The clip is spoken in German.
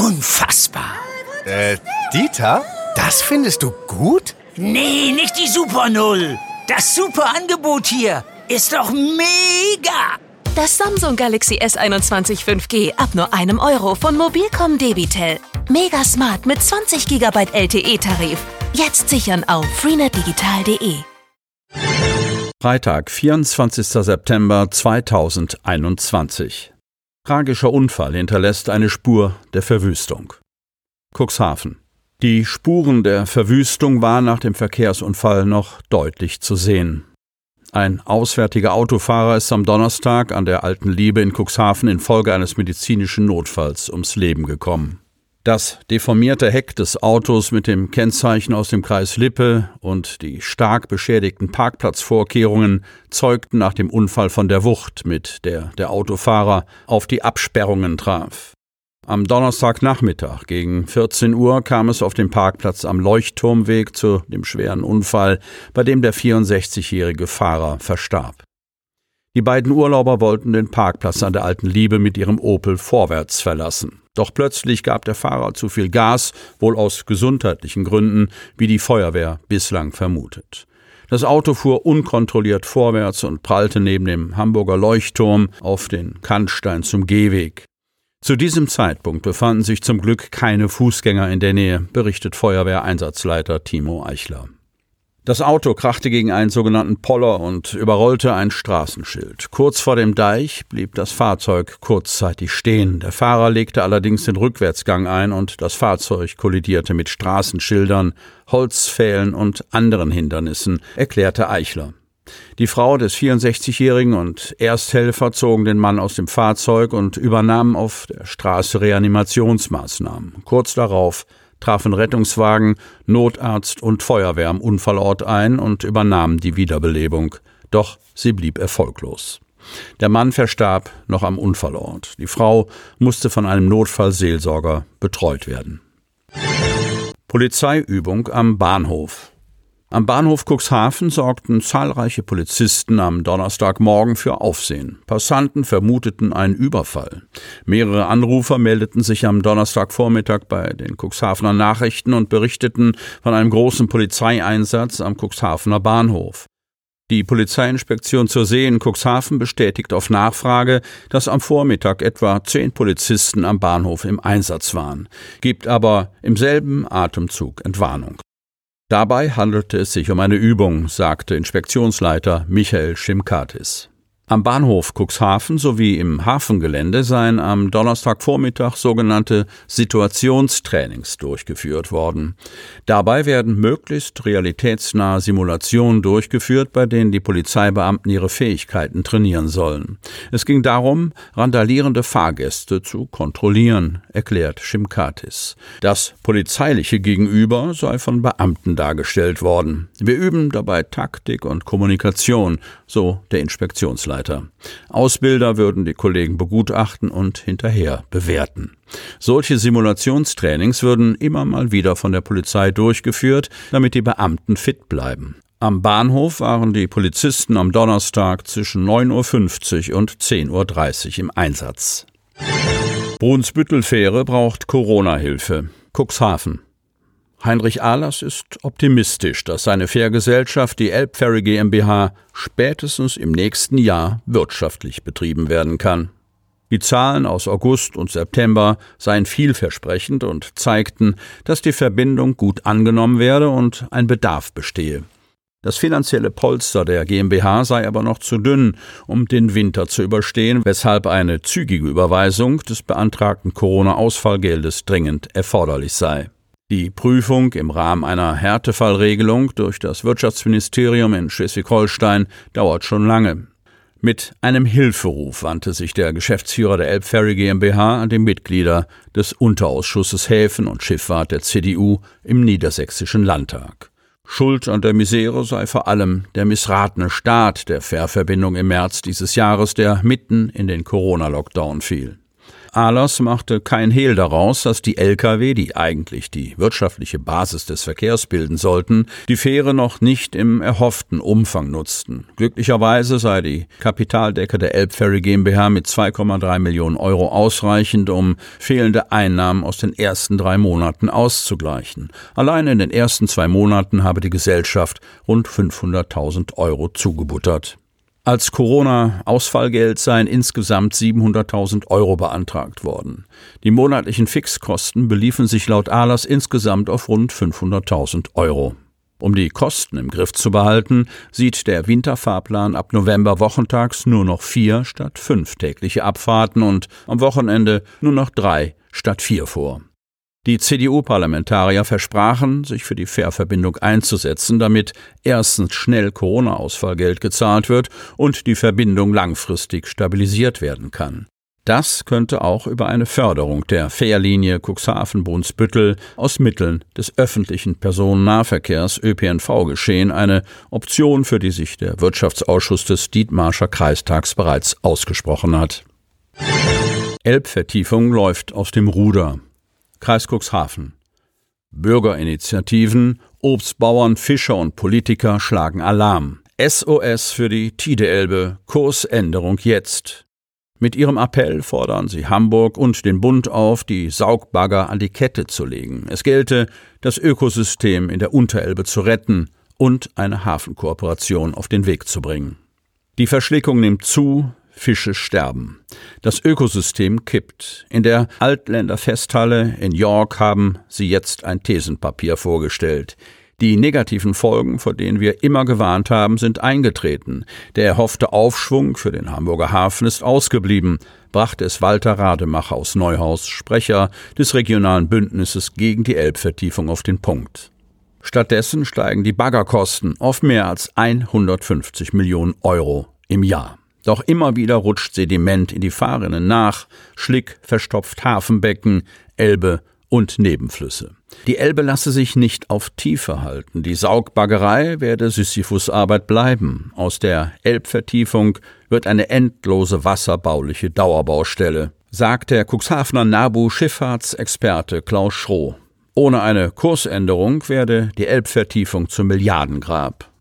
unfassbar. Äh, Dieter, das findest du gut? Nee, nicht die Super Null. Das super Angebot hier ist doch mega. Das Samsung Galaxy S21 5G ab nur einem Euro von Mobilcom Debitel. Mega smart mit 20 GB LTE-Tarif. Jetzt sichern auf freenetdigital.de. Freitag, 24. September 2021. Tragischer Unfall hinterlässt eine Spur der Verwüstung. Cuxhaven. Die Spuren der Verwüstung waren nach dem Verkehrsunfall noch deutlich zu sehen. Ein auswärtiger Autofahrer ist am Donnerstag an der Alten Liebe in Cuxhaven infolge eines medizinischen Notfalls ums Leben gekommen. Das deformierte Heck des Autos mit dem Kennzeichen aus dem Kreis Lippe und die stark beschädigten Parkplatzvorkehrungen zeugten nach dem Unfall von der Wucht, mit der der Autofahrer auf die Absperrungen traf. Am Donnerstagnachmittag gegen 14 Uhr kam es auf dem Parkplatz am Leuchtturmweg zu dem schweren Unfall, bei dem der 64-jährige Fahrer verstarb. Die beiden Urlauber wollten den Parkplatz an der Alten Liebe mit ihrem Opel vorwärts verlassen. Doch plötzlich gab der Fahrer zu viel Gas, wohl aus gesundheitlichen Gründen, wie die Feuerwehr bislang vermutet. Das Auto fuhr unkontrolliert vorwärts und prallte neben dem Hamburger Leuchtturm auf den Kantstein zum Gehweg. Zu diesem Zeitpunkt befanden sich zum Glück keine Fußgänger in der Nähe, berichtet Feuerwehreinsatzleiter Timo Eichler. Das Auto krachte gegen einen sogenannten Poller und überrollte ein Straßenschild. Kurz vor dem Deich blieb das Fahrzeug kurzzeitig stehen. Der Fahrer legte allerdings den Rückwärtsgang ein und das Fahrzeug kollidierte mit Straßenschildern, Holzpfählen und anderen Hindernissen, erklärte Eichler. Die Frau des 64-Jährigen und Ersthelfer zogen den Mann aus dem Fahrzeug und übernahmen auf der Straße Reanimationsmaßnahmen. Kurz darauf trafen Rettungswagen, Notarzt und Feuerwehr am Unfallort ein und übernahmen die Wiederbelebung. Doch sie blieb erfolglos. Der Mann verstarb noch am Unfallort. Die Frau musste von einem Notfallseelsorger betreut werden. Polizeiübung am Bahnhof. Am Bahnhof Cuxhaven sorgten zahlreiche Polizisten am Donnerstagmorgen für Aufsehen. Passanten vermuteten einen Überfall. Mehrere Anrufer meldeten sich am Donnerstagvormittag bei den Cuxhavener Nachrichten und berichteten von einem großen Polizeieinsatz am Cuxhavener Bahnhof. Die Polizeiinspektion zur See in Cuxhaven bestätigt auf Nachfrage, dass am Vormittag etwa zehn Polizisten am Bahnhof im Einsatz waren, gibt aber im selben Atemzug Entwarnung. Dabei handelte es sich um eine Übung, sagte Inspektionsleiter Michael Schimkatis. Am Bahnhof Cuxhaven sowie im Hafengelände seien am Donnerstagvormittag sogenannte Situationstrainings durchgeführt worden. Dabei werden möglichst realitätsnahe Simulationen durchgeführt, bei denen die Polizeibeamten ihre Fähigkeiten trainieren sollen. Es ging darum, randalierende Fahrgäste zu kontrollieren, erklärt Schimkatis. Das polizeiliche Gegenüber sei von Beamten dargestellt worden. Wir üben dabei Taktik und Kommunikation, so der Inspektionsleiter weiter. Ausbilder würden die Kollegen begutachten und hinterher bewerten. Solche Simulationstrainings würden immer mal wieder von der Polizei durchgeführt, damit die Beamten fit bleiben. Am Bahnhof waren die Polizisten am Donnerstag zwischen 9.50 Uhr und 10.30 Uhr im Einsatz. Brunsbüttel-Fähre braucht Corona-Hilfe. Cuxhaven. Heinrich Ahlers ist optimistisch, dass seine Fährgesellschaft, die Elbferry GmbH, spätestens im nächsten Jahr wirtschaftlich betrieben werden kann. Die Zahlen aus August und September seien vielversprechend und zeigten, dass die Verbindung gut angenommen werde und ein Bedarf bestehe. Das finanzielle Polster der GmbH sei aber noch zu dünn, um den Winter zu überstehen, weshalb eine zügige Überweisung des beantragten Corona-Ausfallgeldes dringend erforderlich sei. Die Prüfung im Rahmen einer Härtefallregelung durch das Wirtschaftsministerium in Schleswig-Holstein dauert schon lange. Mit einem Hilferuf wandte sich der Geschäftsführer der Elbferry GmbH an die Mitglieder des Unterausschusses Häfen und Schifffahrt der CDU im Niedersächsischen Landtag. Schuld an der Misere sei vor allem der missratene Start der Fährverbindung im März dieses Jahres, der mitten in den Corona-Lockdown fiel. Ahlers machte kein Hehl daraus, dass die Lkw, die eigentlich die wirtschaftliche Basis des Verkehrs bilden sollten, die Fähre noch nicht im erhofften Umfang nutzten. Glücklicherweise sei die Kapitaldecke der Elbferry GmbH mit 2,3 Millionen Euro ausreichend, um fehlende Einnahmen aus den ersten drei Monaten auszugleichen. Allein in den ersten zwei Monaten habe die Gesellschaft rund 500.000 Euro zugebuttert. Als Corona-Ausfallgeld seien insgesamt 700.000 Euro beantragt worden. Die monatlichen Fixkosten beliefen sich laut Ahlers insgesamt auf rund 500.000 Euro. Um die Kosten im Griff zu behalten, sieht der Winterfahrplan ab November wochentags nur noch vier statt fünf tägliche Abfahrten und am Wochenende nur noch drei statt vier vor. Die CDU-Parlamentarier versprachen, sich für die Fährverbindung einzusetzen, damit erstens schnell Corona-Ausfallgeld gezahlt wird und die Verbindung langfristig stabilisiert werden kann. Das könnte auch über eine Förderung der Fährlinie Cuxhaven-Brunsbüttel aus Mitteln des öffentlichen Personennahverkehrs ÖPNV geschehen, eine Option, für die sich der Wirtschaftsausschuss des Dietmarscher Kreistags bereits ausgesprochen hat. Elbvertiefung läuft aus dem Ruder. Kreis Cuxhaven. Bürgerinitiativen, Obstbauern, Fischer und Politiker schlagen Alarm. SOS für die Tide-Elbe, Kursänderung jetzt. Mit ihrem Appell fordern sie Hamburg und den Bund auf, die Saugbagger an die Kette zu legen. Es gelte, das Ökosystem in der Unterelbe zu retten und eine Hafenkooperation auf den Weg zu bringen. Die Verschlickung nimmt zu, Fische sterben. Das Ökosystem kippt. In der Altländer Festhalle in York haben sie jetzt ein Thesenpapier vorgestellt. Die negativen Folgen, vor denen wir immer gewarnt haben, sind eingetreten. Der erhoffte Aufschwung für den Hamburger Hafen ist ausgeblieben, brachte es Walter Rademacher aus Neuhaus, Sprecher des regionalen Bündnisses gegen die Elbvertiefung, auf den Punkt. Stattdessen steigen die Baggerkosten auf mehr als 150 Millionen Euro im Jahr. Doch immer wieder rutscht Sediment in die Fahrrinnen nach, Schlick verstopft Hafenbecken, Elbe und Nebenflüsse. Die Elbe lasse sich nicht auf Tiefe halten. Die Saugbaggerei werde Sisyphusarbeit bleiben. Aus der Elbvertiefung wird eine endlose wasserbauliche Dauerbaustelle, sagt der Cuxhavener Nabu Schifffahrtsexperte Klaus Schroh. Ohne eine Kursänderung werde die Elbvertiefung zum Milliardengrab.